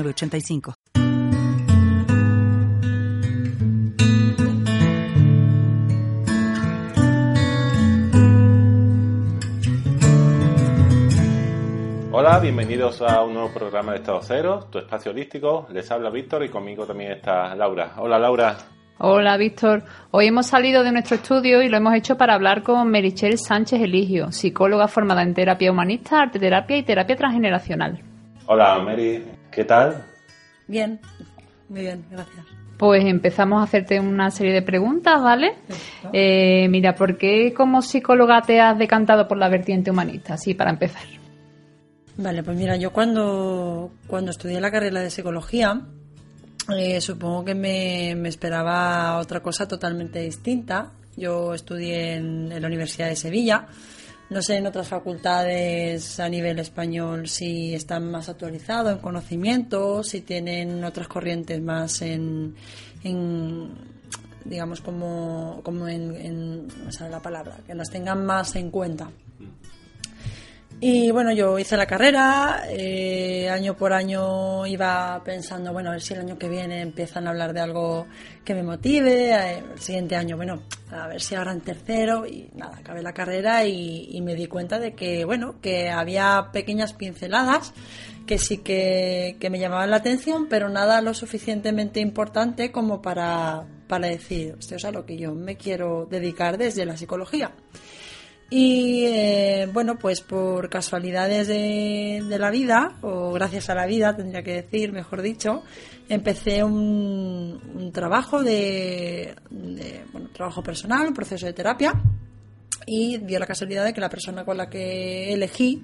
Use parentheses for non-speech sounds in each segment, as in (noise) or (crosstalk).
85 Hola, bienvenidos a un nuevo programa de Estado Cero, tu espacio holístico. Les habla Víctor y conmigo también está Laura. Hola, Laura. Hola, Víctor. Hoy hemos salido de nuestro estudio y lo hemos hecho para hablar con Merichel Sánchez Eligio, psicóloga formada en terapia humanista, arte terapia y terapia transgeneracional. Hola, Mary. ¿Qué tal? Bien, muy bien, gracias. Pues empezamos a hacerte una serie de preguntas, ¿vale? Eh, mira, ¿por qué como psicóloga te has decantado por la vertiente humanista? Así, para empezar. Vale, pues mira, yo cuando, cuando estudié la carrera de psicología, eh, supongo que me, me, esperaba otra cosa totalmente distinta. Yo estudié en, en la Universidad de Sevilla no sé en otras facultades a nivel español si están más actualizados en conocimiento, si tienen otras corrientes más en, digamos, como, como en, en, sé la palabra, que las tengan más en cuenta. Y bueno, yo hice la carrera, eh, año por año iba pensando, bueno, a ver si el año que viene empiezan a hablar de algo que me motive, eh, el siguiente año, bueno, a ver si ahora en tercero, y nada, acabé la carrera y, me di cuenta de que, bueno, que había pequeñas pinceladas que sí que, que me llamaban la atención, pero nada lo suficientemente importante como para, para decir, esto es a lo que yo me quiero dedicar desde la psicología. Y eh, bueno, pues por casualidades de, la vida, o gracias a la vida, tendría que decir, mejor dicho, empecé un, trabajo de, bueno, trabajo personal, un proceso de terapia, y dio la casualidad de que la persona con la que elegí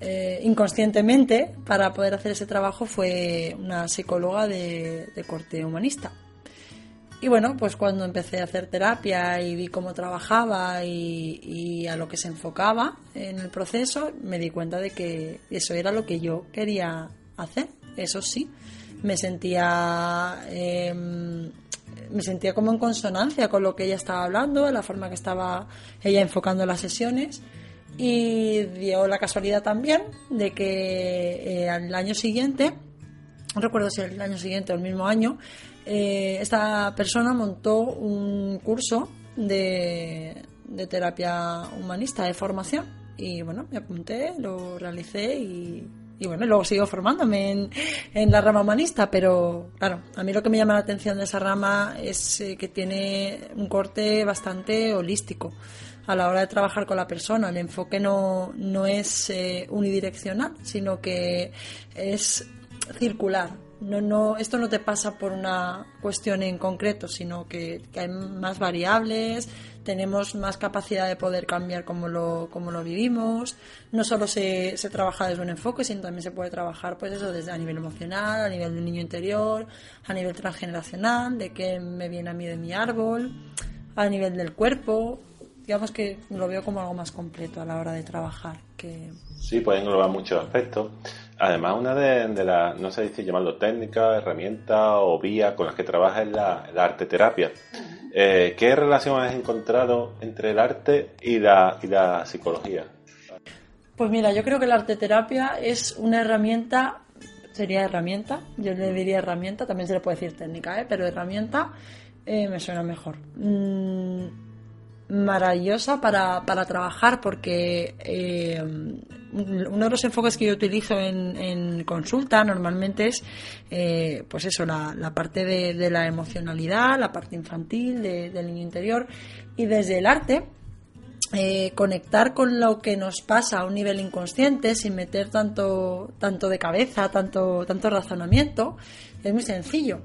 eh, inconscientemente para poder hacer ese trabajo fue una psicóloga de corte humanista. Y bueno, pues cuando empecé a hacer terapia y vi cómo trabajaba y, a lo que se enfocaba en el proceso, me di cuenta de que eso era lo que yo quería hacer. Eso sí, me sentía, em, me sentía como en consonancia con lo que ella estaba hablando, la forma que estaba ella enfocando las sesiones. Y dio la casualidad también de que eh, al año siguiente, no recuerdo si el año siguiente o el mismo año, eh, esta persona montó un curso de, terapia humanista de formación y bueno, me apunté, lo realicé y, bueno, luego sigo formándome en, la rama humanista, pero claro, a mí lo que me llama la atención de esa rama es eh, que tiene un corte bastante holístico a la hora de trabajar con la persona. El enfoque no, no es eh, unidireccional, sino que es circular no, no, esto no te pasa por una cuestión en concreto, sino que, hay más variables, tenemos más capacidad de poder cambiar como lo, como lo vivimos. No solo se, se trabaja desde un enfoque, sino también se puede trabajar pues eso desde a nivel emocional, a nivel del niño interior, a nivel transgeneracional, de qué me viene a mí de mi árbol, a nivel del cuerpo. Digamos que lo veo como algo más completo a la hora de trabajar. Que... Sí, puede englobar muchos aspectos. Además, una de, las, no sé si llamarlo técnica, herramienta o vía con las que trabaja es la, arte terapia. Eh, ¿Qué relación has encontrado entre el arte y la, y la psicología? Pues mira, yo creo que la arte terapia es una herramienta, sería herramienta, yo le diría herramienta, también se le puede decir técnica, ¿eh? pero herramienta eh, me suena mejor. Mm, maravillosa para, para trabajar porque uno de los enfoques que yo utilizo en, consulta normalmente es eh, pues eso la, la parte de, la emocionalidad la parte infantil del niño interior y desde el arte eh, conectar con lo que nos pasa a un nivel inconsciente sin meter tanto tanto de cabeza tanto tanto razonamiento es muy sencillo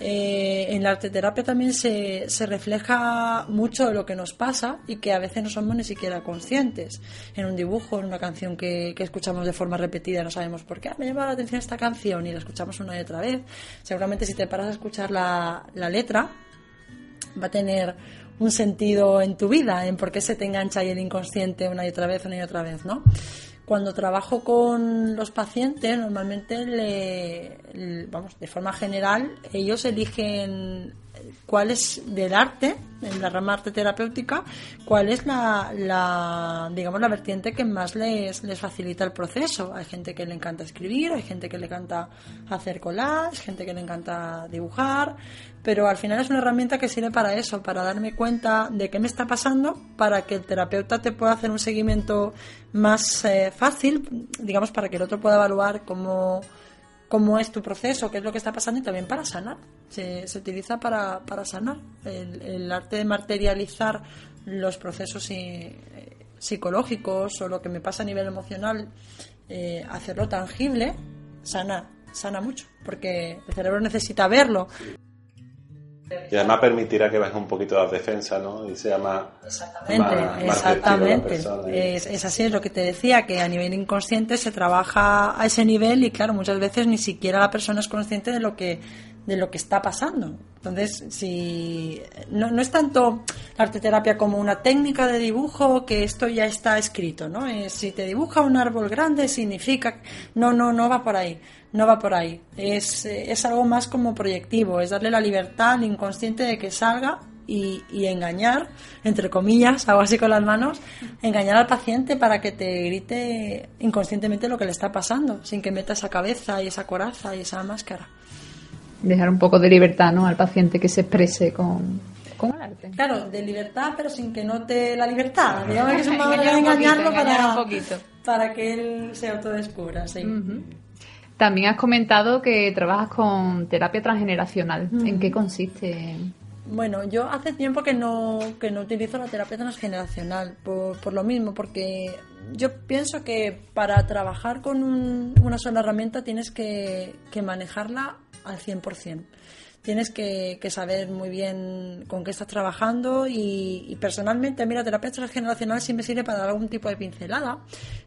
eh, en la arteterapia también se, se refleja mucho lo que nos pasa y que a veces no somos ni siquiera conscientes. En un dibujo, en una canción que, que escuchamos de forma repetida, no sabemos por qué. Ah, me llama la atención esta canción y la escuchamos una y otra vez. Seguramente si te paras a escuchar la, la letra, va a tener un sentido en tu vida, en por qué se te engancha ahí el inconsciente una y otra vez, una y otra vez, ¿no? Cuando trabajo con los pacientes, normalmente, le, vamos, de forma general, ellos eligen cuál es del arte, en la rama arte terapéutica, cuál es la, digamos, la vertiente que más les, les facilita el proceso. Hay gente que le encanta escribir, hay gente que le encanta hacer collage, gente que le encanta dibujar, pero al final es una herramienta que sirve para eso, para darme cuenta de qué me está pasando, para que el terapeuta te pueda hacer un seguimiento más eh, fácil, digamos, para que el otro pueda evaluar cómo, cómo es tu proceso, qué es lo que está pasando y también para sanar. Se, se utiliza para, para sanar. El, arte de materializar los procesos psicológicos o lo que me pasa a nivel emocional, eh, hacerlo tangible, sana, sana mucho, porque el cerebro necesita verlo. Y además permitirá que baje un poquito la defensa, ¿no? Y sea más. Exactamente, más, más exactamente. Y... Es, es, así, es lo que te decía, que a nivel inconsciente se trabaja a ese nivel y, claro, muchas veces ni siquiera la persona es consciente de lo que de lo que está pasando. Entonces, si no, no es tanto la arteterapia como una técnica de dibujo que esto ya está escrito, ¿no? Es, si te dibuja un árbol grande significa no, no, no va por ahí no va por ahí. Es, es algo más como proyectivo, es darle la libertad al inconsciente de que salga y, y, engañar, entre comillas, hago así con las manos, engañar al paciente para que te grite inconscientemente lo que le está pasando, sin que meta esa cabeza y esa coraza y esa máscara. Dejar un poco de libertad ¿no? al paciente que se exprese con, con el arte. Claro, de libertad, pero sin que note la libertad. Digamos que es una manera de engañarlo para, para que él se autodescubra. Sí. Uh -huh. También has comentado que trabajas con terapia transgeneracional. ¿En qué consiste? Bueno, yo hace tiempo que no, que no utilizo la terapia transgeneracional, por, por lo mismo, porque yo pienso que para trabajar con un, una sola herramienta tienes que, que manejarla al 100%. Tienes que, que, saber muy bien con qué estás trabajando y, y personalmente, mira, terapia transgeneracional sí me sirve para dar algún tipo de pincelada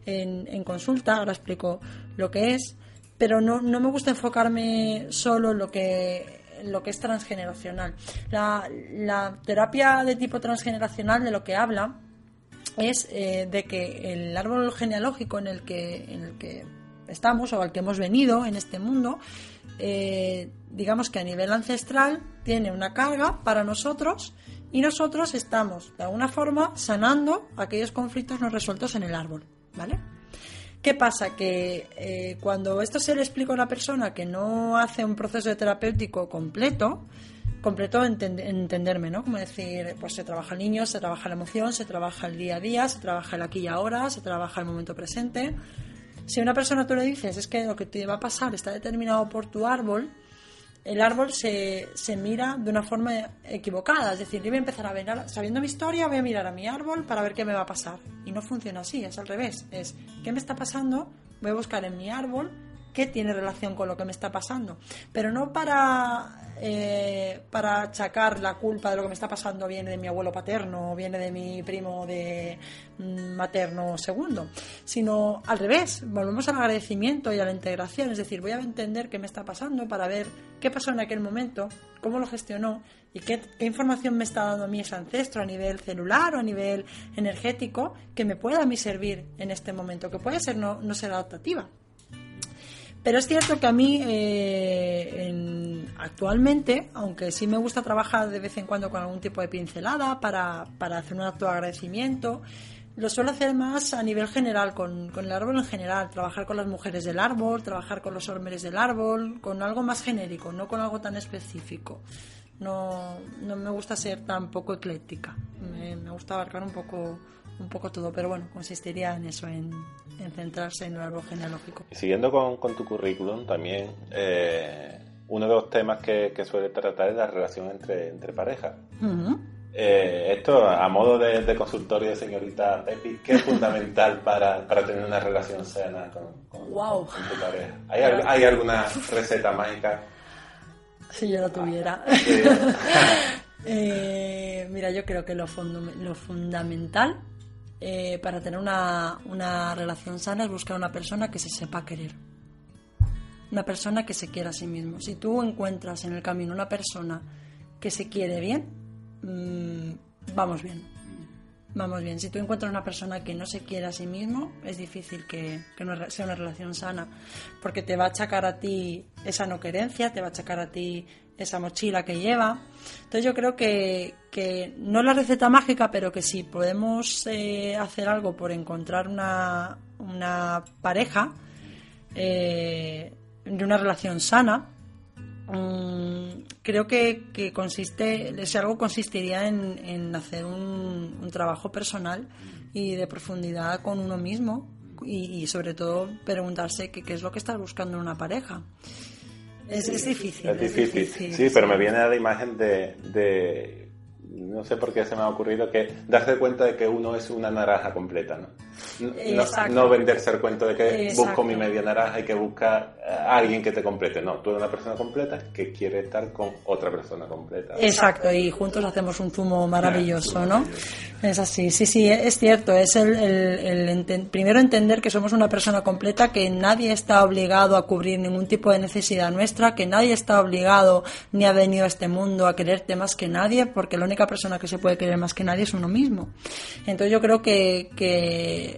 en, en consulta, ahora explico lo que es, pero no, no me gusta enfocarme solo en lo que lo que es transgeneracional. La, terapia de tipo transgeneracional de lo que habla es eh, de que el árbol genealógico en el que, en el que estamos o al que hemos venido en este mundo, eh, digamos que a nivel ancestral tiene una carga para nosotros y nosotros estamos de alguna forma sanando aquellos conflictos no resueltos en el árbol, ¿vale? ¿Qué pasa? Que eh, cuando esto se le explica a una persona que no hace un proceso terapéutico completo, completo en entenderme, ¿no? Como decir, pues se trabaja el niño, se trabaja la emoción, se trabaja el día a día, se trabaja el aquí y ahora, se trabaja el momento presente. Si a una persona tú le dices es que lo que te va a pasar está determinado por tu árbol, el árbol se, se, mira de una forma equivocada. Es decir, yo voy a empezar a ver, sabiendo mi historia, voy a mirar a mi árbol para ver qué me va a pasar. Y no funciona así, es al revés. Es, ¿qué me está pasando? Voy a buscar en mi árbol qué tiene relación con lo que me está pasando. Pero no para, eh, para achacar la culpa de lo que me está pasando viene de mi abuelo paterno o viene de mi primo de mm, materno segundo, sino al revés, volvemos al agradecimiento y a la integración, es decir, voy a entender qué me está pasando para ver qué pasó en aquel momento, cómo lo gestionó y qué, qué información me está dando a mí ese ancestro a nivel celular o a nivel energético que me pueda a mí servir en este momento, que puede ser no, no ser adaptativa, pero es cierto que a mí eh, en, actualmente, aunque sí me gusta trabajar de vez en cuando con algún tipo de pincelada para, para hacer un acto de agradecimiento, lo suelo hacer más a nivel general, con, con, el árbol en general, trabajar con las mujeres del árbol, trabajar con los hombres del árbol, con algo más genérico, no con algo tan específico. No, no me gusta ser tan poco ecléctica, me, me gusta abarcar un poco un poco todo, pero bueno, consistiría en eso, en, en centrarse en el árbol genealógico. Y siguiendo con, con tu currículum, también eh, uno de los temas que, que, suele tratar es la relación entre, entre parejas. Uh -huh. eh, esto, a modo de, de, consultorio de señorita Pepi, ¿qué es fundamental (laughs) para, para tener una relación sana con, con, wow. con tu pareja? ¿Hay, ¿Hay alguna receta mágica? Si yo lo tuviera. (laughs) Eh, mira, yo creo que lo, lo fundamental eh, para tener una, una relación sana es buscar una persona que se sepa querer. Una persona que se quiera a sí mismo. Si tú encuentras en el camino una persona que se quiere bien, mm, vamos bien. Vamos bien, si tú encuentras una persona que no se quiere a sí mismo, es difícil que, que sea una relación sana, porque te va a achacar a ti esa no querencia, te va a achacar a ti esa mochila que lleva. Entonces yo creo que, que no es la receta mágica, pero que si podemos eh, hacer algo por encontrar una, una pareja eh, de una relación sana, Mm, creo que, que, consiste, ese algo consistiría en, hacer un, trabajo personal y de profundidad con uno mismo y, sobre todo preguntarse qué, es lo que estás buscando en una pareja. Es, difícil, es, difícil. Sí, pero me viene la imagen de, de, no sé por qué se me ha ocurrido que darse cuenta de que uno es una naranja completa, ¿no? No, venderse el cuento de que busco mi media naranja y que busca a alguien que te complete. No, tú eres una persona completa que quiere estar con otra persona completa. Exacto, y juntos hacemos un zumo maravilloso, ¿no? Es así, sí, sí, es cierto. Es el, el, primero entender que somos una persona completa, que nadie está obligado a cubrir ningún tipo de necesidad nuestra, que nadie está obligado ni ha venido a este mundo a quererte más que nadie, porque la única persona que se puede querer más que nadie es uno mismo. Entonces yo creo que, que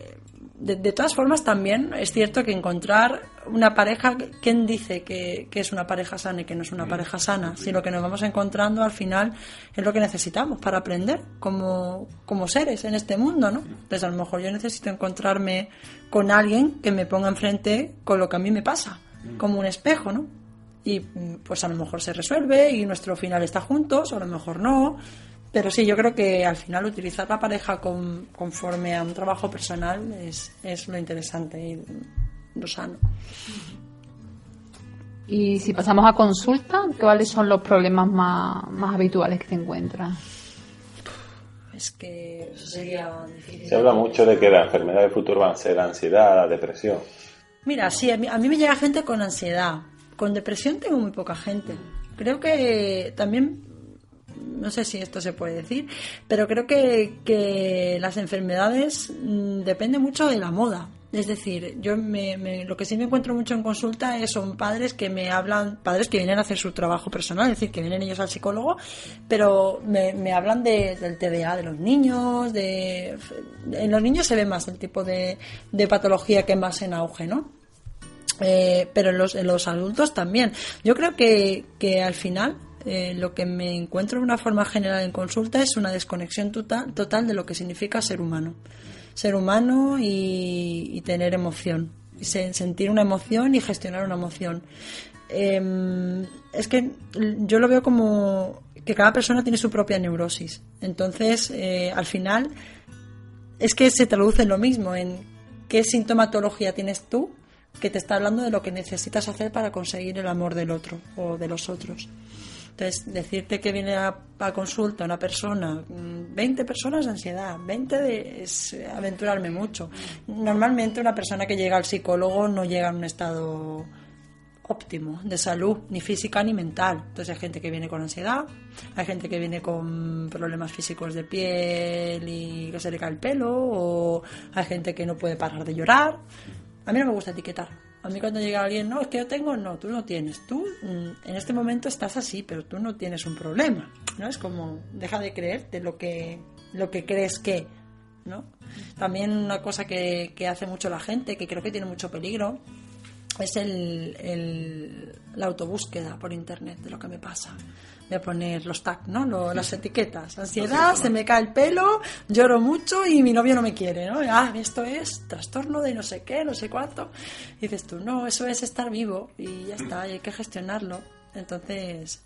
de, todas formas, también es cierto que encontrar una pareja, ¿quién dice que, es una pareja sana y que no es una pareja sana? Si lo que nos vamos encontrando al final es lo que necesitamos para aprender como, como seres en este mundo, ¿no? Entonces, a lo mejor yo necesito encontrarme con alguien que me ponga enfrente con lo que a mí me pasa, como un espejo, ¿no? Y pues a lo mejor se resuelve y nuestro final está juntos, o a lo mejor no, pero sí, yo creo que al final utilizar la pareja conforme a un trabajo personal es, es lo interesante y lo sano. Y si pasamos a consulta, ¿cuáles son los problemas más, más habituales que te encuentras? Es que eso sería difícil. Se habla mucho de que la enfermedad del futuro va a ser la ansiedad, la depresión. Mira, sí, a mí, a mí me llega gente con ansiedad. Con depresión tengo muy poca gente. Creo que también no sé si esto se puede decir, pero creo que, que las enfermedades mm, depende mucho de la moda. Es decir, yo me, lo que sí me encuentro mucho en consulta es, son padres que me hablan, padres que vienen a hacer su trabajo personal, es decir, que vienen ellos al psicólogo, pero me, me hablan de, del TDA de los niños, de, en los niños se ve más el tipo de, de patología que más en auge, ¿no? Eh, pero en los, en los adultos también. Yo creo que, que al final eh, lo que me encuentro de una forma general en consulta es una desconexión total, total de lo que significa ser humano. Ser humano y, tener emoción. Sentir una emoción y gestionar una emoción. Em, es que yo lo veo como que cada persona tiene su propia neurosis. Entonces, eh, al final, es que se traduce en lo mismo, en qué sintomatología tienes tú que te está hablando de lo que necesitas hacer para conseguir el amor del otro o de los otros. Entonces, decirte que viene a, consulta una persona, 20 mm, personas de ansiedad, 20 de, es aventurarme mucho. Normalmente una persona que llega al psicólogo no llega en un estado óptimo de salud, ni física ni mental. Entonces hay gente que viene con ansiedad, hay gente que viene con problemas físicos de piel y que se le cae el pelo, o hay gente que no puede parar de llorar. A mí no me gusta etiquetar a mí cuando llega alguien, no, es que yo tengo, no, tú no tienes. Tú mm, en este momento estás así, pero tú no tienes un problema. ¿no? Es como, deja de creerte lo que, lo que crees que. ¿no? También una cosa que, que hace mucho la gente, que creo que tiene mucho peligro, es el, el, la autobúsqueda por internet de lo que me pasa voy a poner los tags, ¿no? las etiquetas. Ansiedad, se me cae el pelo, lloro mucho y mi novio no me quiere, ¿no? Ah, esto es trastorno de no sé qué, no sé cuánto. Y dices tú, no, eso es estar vivo y ya está, y hay que gestionarlo. Entonces...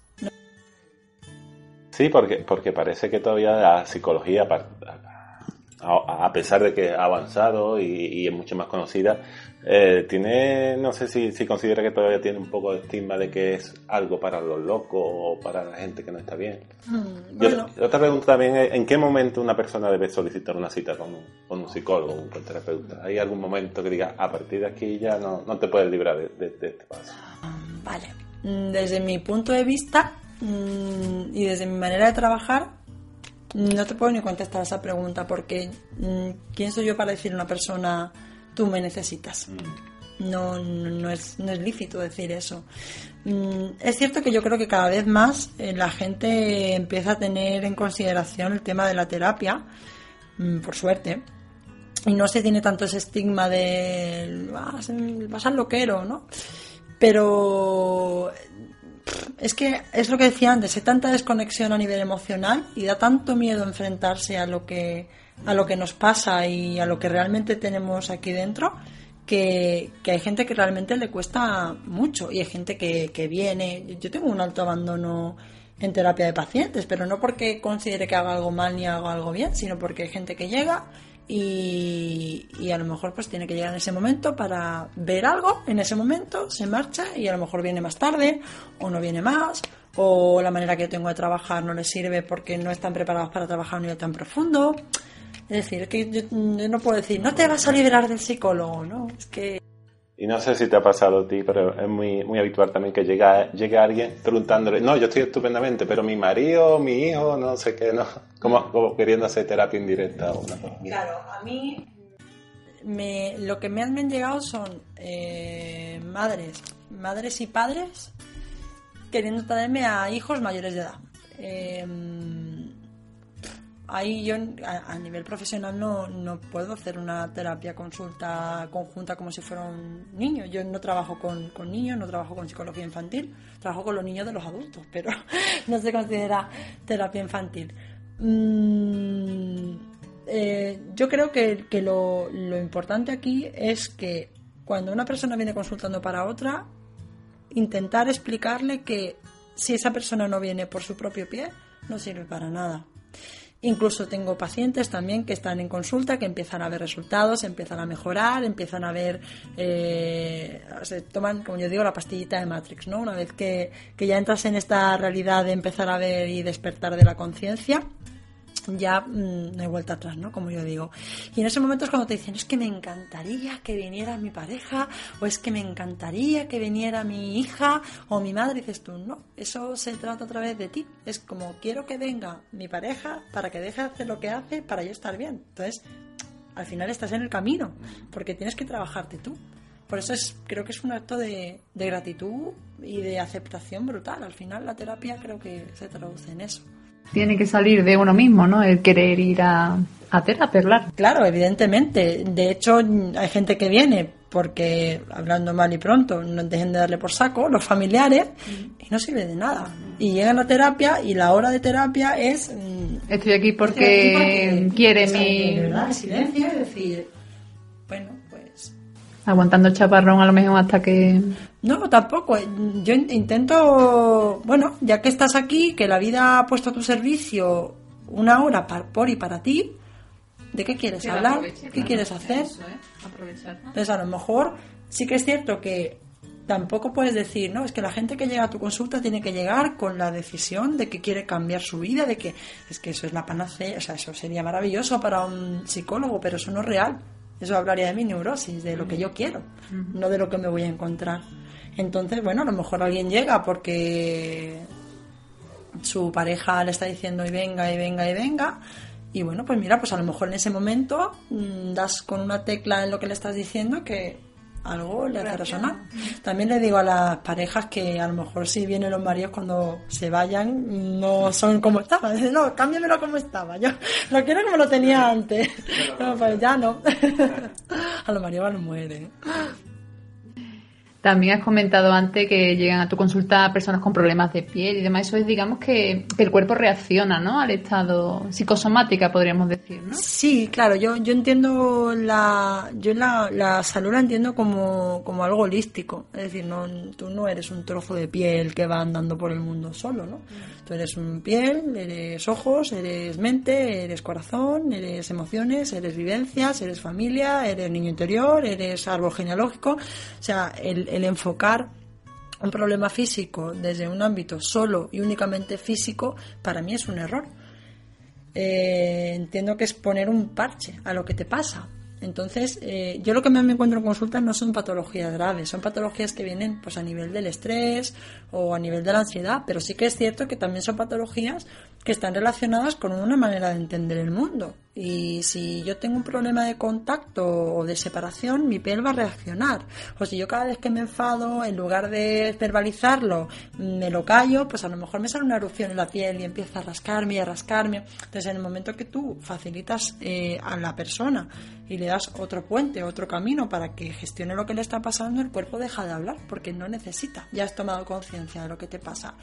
Sí, porque, porque parece que todavía la psicología, a, pesar de que ha avanzado y, y es mucho más conocida, eh, tiene, no sé si, si considera que todavía tiene un poco de estigma de que es algo para los locos o para la gente que no está bien. Mm, otra pregunta también es, ¿en qué momento una persona debe solicitar una cita con un, con un psicólogo, un terapeuta? ¿Hay algún momento que diga, a partir de aquí ya no, no te puedes librar de, este paso? Vale. mm, desde mi punto de vista mm, y desde mi manera de trabajar, no te puedo ni contestar esa pregunta porque mm, ¿quién soy yo para decir a una persona tú me necesitas? No, no, no es, no es lícito decir eso. Mm, Es cierto que yo creo que cada vez más eh, la gente empieza a tener en consideración el tema de la terapia, mm, por suerte, y no se tiene tanto ese estigma de vas, vas al loquero, ¿no? Pero es que es lo que decía antes, hay tanta desconexión a nivel emocional y da tanto miedo enfrentarse a lo que a lo que nos pasa y a lo que realmente tenemos aquí dentro que, que hay gente que realmente le cuesta mucho y hay gente que, que viene. Yo tengo un alto abandono en terapia de pacientes, pero no porque considere que haga algo mal ni haga algo bien, sino porque hay gente que llega y, y a lo mejor pues tiene que llegar en ese momento para ver algo en ese momento, se marcha y a lo mejor viene más tarde o no viene más o la manera que tengo de trabajar no les sirve porque no están preparados para trabajar a un nivel tan profundo. Es decir, es que yo, yo no puedo decir, no te vas a liberar del psicólogo, ¿no? Es que Y no sé si te ha pasado a ti, pero es muy, muy habitual también que llega, llegue alguien preguntándole, no, yo estoy estupendamente, pero mi marido, mi hijo, no sé qué, no, como, como queriendo hacer terapia indirecta o una cosa. Claro, a mí me, lo que me han, me han llegado son eh, madres, madres y padres queriendo traerme a hijos mayores de edad. Eh, ahí yo a, nivel profesional no, no puedo hacer una terapia consulta conjunta como si fuera un niño. Yo no trabajo con, con niños, no trabajo con psicología infantil, trabajo con los niños de los adultos, (laughs) pero no se considera terapia infantil. Mm, eh, yo creo que, que lo, lo importante aquí es que cuando una persona viene consultando para otra, intentar explicarle que si esa persona no viene por su propio pie, no sirve para nada. Incluso tengo pacientes también que están en consulta, que empiezan a ver resultados, empiezan a mejorar, empiezan a ver, eh, se toman, como yo digo, la pastillita de Matrix, ¿no? Una vez que, que ya entras en esta realidad de empezar a ver y despertar de la conciencia, ya mmm, no hay vuelta atrás, ¿no? Como yo digo. Y en ese momento es cuando te dicen, es que me encantaría que viniera mi pareja, o es que me encantaría que viniera mi hija o mi madre. Dices tú, no, eso se trata a través de ti. Es como, quiero que venga mi pareja para que deje de hacer lo que hace para yo estar bien. Entonces, al final estás en el camino, porque tienes que trabajarte tú. Por eso es, creo que es un acto de, de gratitud y de aceptación brutal. Al final la terapia creo que se traduce en eso. Tiene que salir de uno mismo, ¿no? El querer ir a, a terapia, claro. Claro, evidentemente. De hecho, hay gente que viene porque, hablando mal y pronto, no dejen de darle por saco, los familiares, y no sirve de nada. Y llegan a terapia y la hora de terapia es... mm, Estoy aquí porque, estoy aquí porque- quiere mi... de verdad, silencio y decir, bueno, pues... Aguantando el chaparrón a lo mejor hasta que... No, tampoco. Yo in- intento, bueno, ya que estás aquí, que la vida ha puesto a tu servicio una hora por y para ti, ¿de qué quieres hablar? ¿Qué quieres hacer? Entonces, a lo mejor sí que es cierto que tampoco puedes decir, no, es que la gente que llega a tu consulta tiene que llegar con la decisión de que quiere cambiar su vida, de que es que eso es la panacea, o sea, eso sería maravilloso para un psicólogo, pero eso no es real. Eso hablaría de mi neurosis, de lo que yo quiero, no de lo que me voy a encontrar. Entonces, bueno, a lo mejor alguien llega porque su pareja le está diciendo y venga y venga y venga. Y bueno, pues mira, pues a lo mejor en ese momento mm, das con una tecla en lo que le estás diciendo que algo le hace resonar. También le digo a las parejas que a lo mejor si vienen los maridos cuando se vayan no son como estaban. Dicen, no, cámbiamelo como estaba. Yo (laughs) lo quiero como lo tenía antes. (laughs) No, pues ya no. (laughs) a los maridos los mueren. También has comentado antes que llegan a tu consulta personas con problemas de piel y demás. Eso es, digamos, que, que el cuerpo reacciona, ¿no? Al estado psicosomática, podríamos decir, ¿no? Sí, claro, yo, yo entiendo la, yo la, la salud la entiendo como, como algo holístico. Es decir, no, tú no eres un trozo de piel que va andando por el mundo solo, ¿no? Tú eres un piel, eres ojos, eres mente, eres corazón, eres emociones, eres vivencias, eres familia, eres niño interior, eres árbol genealógico. O sea, el, el enfocar un problema físico desde un ámbito solo y únicamente físico, para mí es un error. Eh, entiendo que es poner un parche a lo que te pasa. Entonces, eh, yo lo que me encuentro en consultas no son patologías graves, son patologías que vienen pues a nivel del estrés o a nivel de la ansiedad, pero sí que es cierto que también son patologías que están relacionadas con una manera de entender el mundo. Y si yo tengo un problema de contacto o de separación, mi piel va a reaccionar. O si yo cada vez que me enfado, en lugar de verbalizarlo, me lo callo, pues a lo mejor me sale una erupción en la piel y empieza a rascarme y a rascarme. Entonces, en el momento que tú facilitas eh, a la persona y le das otro puente, otro camino para que gestione lo que le está pasando, el cuerpo deja de hablar porque no necesita. Ya has tomado conciencia de lo que te pasa.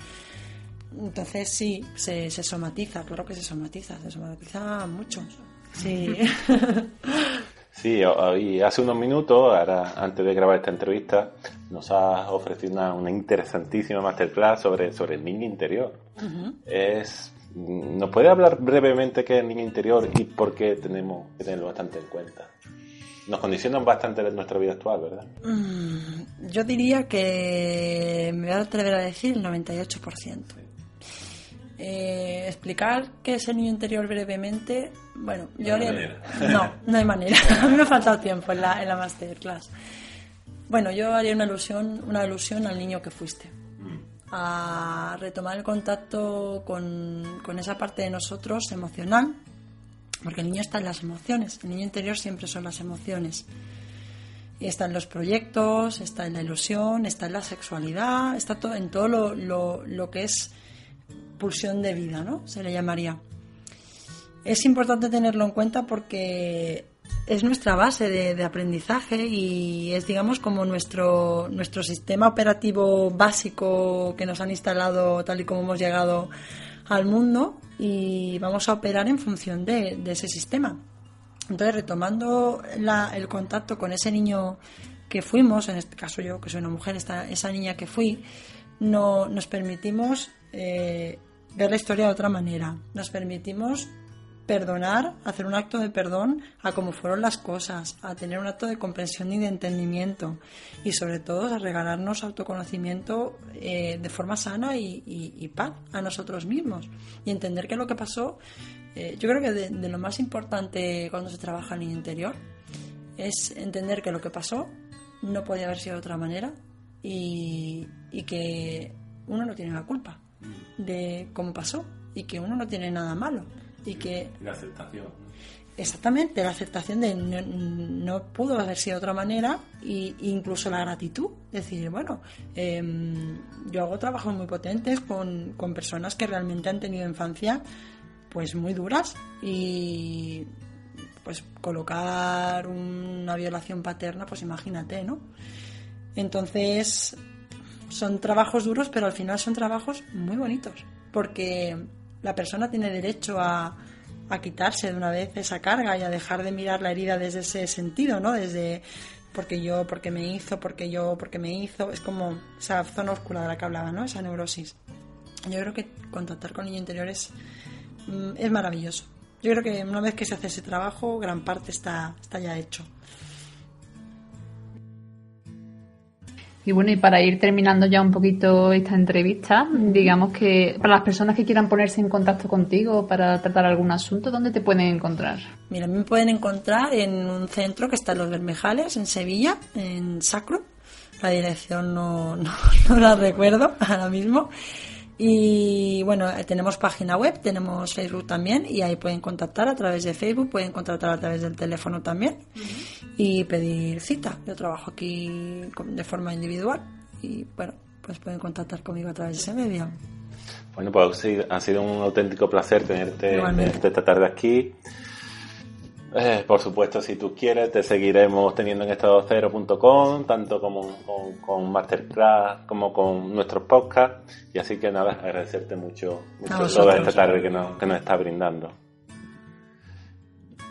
Entonces sí, se, se somatiza, claro que se somatiza, se somatiza mucho. Sí. (laughs) Sí, y hace unos minutos, ahora antes de grabar esta entrevista, nos has ofrecido una, una interesantísima masterclass sobre, sobre el niño interior. Es ¿Nos puede hablar brevemente qué es el niño interior y por qué tenemos que tenerlo bastante en cuenta? Nos condicionan bastante en nuestra vida actual, ¿verdad? Mm, yo diría que me voy a atrever a decir el 98%. Eh, explicar qué es el niño interior brevemente, bueno, yo no, no, no hay manera. (laughs) a mí me ha faltado tiempo en la, en la masterclass. Bueno, yo haría una alusión, una alusión al niño que fuiste a retomar el contacto con, esa parte de nosotros emocional, porque el niño está en las emociones, el niño interior siempre son las emociones. Y está en los proyectos, está en la ilusión, está en la sexualidad, está todo, en todo lo, lo, lo que es pulsión de vida, ¿no? Se le llamaría. Es importante tenerlo en cuenta porque es nuestra base de, aprendizaje y es, digamos, como nuestro, nuestro sistema operativo básico que nos han instalado tal y como hemos llegado al mundo y vamos a operar en función de, ese sistema. Entonces, retomando el contacto con ese niño que fuimos, en este caso yo, que soy una mujer, esta, esa niña que fui, no, nos permitimos eh, ver la historia de otra manera. Nos permitimos perdonar, hacer un acto de perdón a cómo fueron las cosas, a tener un acto de comprensión y de entendimiento y sobre todo a regalarnos autoconocimiento eh, de forma sana y, paz a nosotros mismos y entender que lo que pasó, eh, yo creo que de, lo más importante cuando se trabaja en el interior es entender que lo que pasó no podía haber sido de otra manera y, y que uno no tiene la culpa de cómo pasó y que uno no tiene nada malo y que... La aceptación. Exactamente, la aceptación de no, pudo haber sido de otra manera e incluso la gratitud. Decir, bueno, em, yo hago trabajos muy potentes con, con personas que realmente han tenido infancia pues muy duras y pues colocar una violación paterna, pues imagínate, ¿no? Entonces, son trabajos duros, pero al final son trabajos muy bonitos, porque la persona tiene derecho a, quitarse de una vez esa carga y a dejar de mirar la herida desde ese sentido, ¿no? Desde porque yo, porque me hizo, porque yo, porque me hizo. Es como esa zona oscura de la que hablaba, ¿no? Esa neurosis. Yo creo que contactar con el niño interior es, mm, es maravilloso. Yo creo que una vez que se hace ese trabajo, gran parte está, está ya hecho. Y bueno, y para ir terminando ya un poquito esta entrevista, digamos que para las personas que quieran ponerse en contacto contigo para tratar algún asunto, ¿dónde te pueden encontrar? Mira, me pueden encontrar en un centro que está en Los Bermejales, en Sevilla, en Sacro. La dirección (laughs) no, no la recuerdo ahora mismo. Y bueno, tenemos página web, tenemos Facebook también y ahí pueden contactar a través de Facebook, pueden contactar a través del teléfono también y pedir cita. Yo trabajo aquí de forma individual y bueno, pues pueden contactar conmigo a través de ese medio. Bueno, pues ha sido un auténtico placer tenerte esta tarde aquí. Eh, por supuesto, si tú quieres, te seguiremos teniendo en estadocero.com, tanto como con, Masterclass como con nuestros podcasts. Y así que nada, agradecerte mucho, mucho toda esta tarde que nos, que nos está brindando.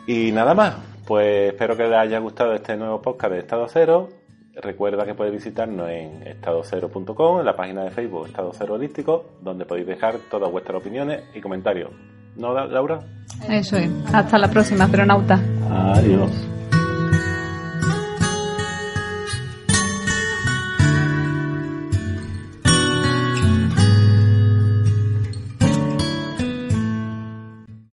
Y nada más, pues espero que les haya gustado este nuevo podcast de Estado Cero. Recuerda que podéis visitarnos en estadocero.com, en la página de Facebook Estado Cero Holístico, donde podéis dejar todas vuestras opiniones y comentarios. ¿No, Laura? Eso es. Hasta la próxima, astronauta. Adiós.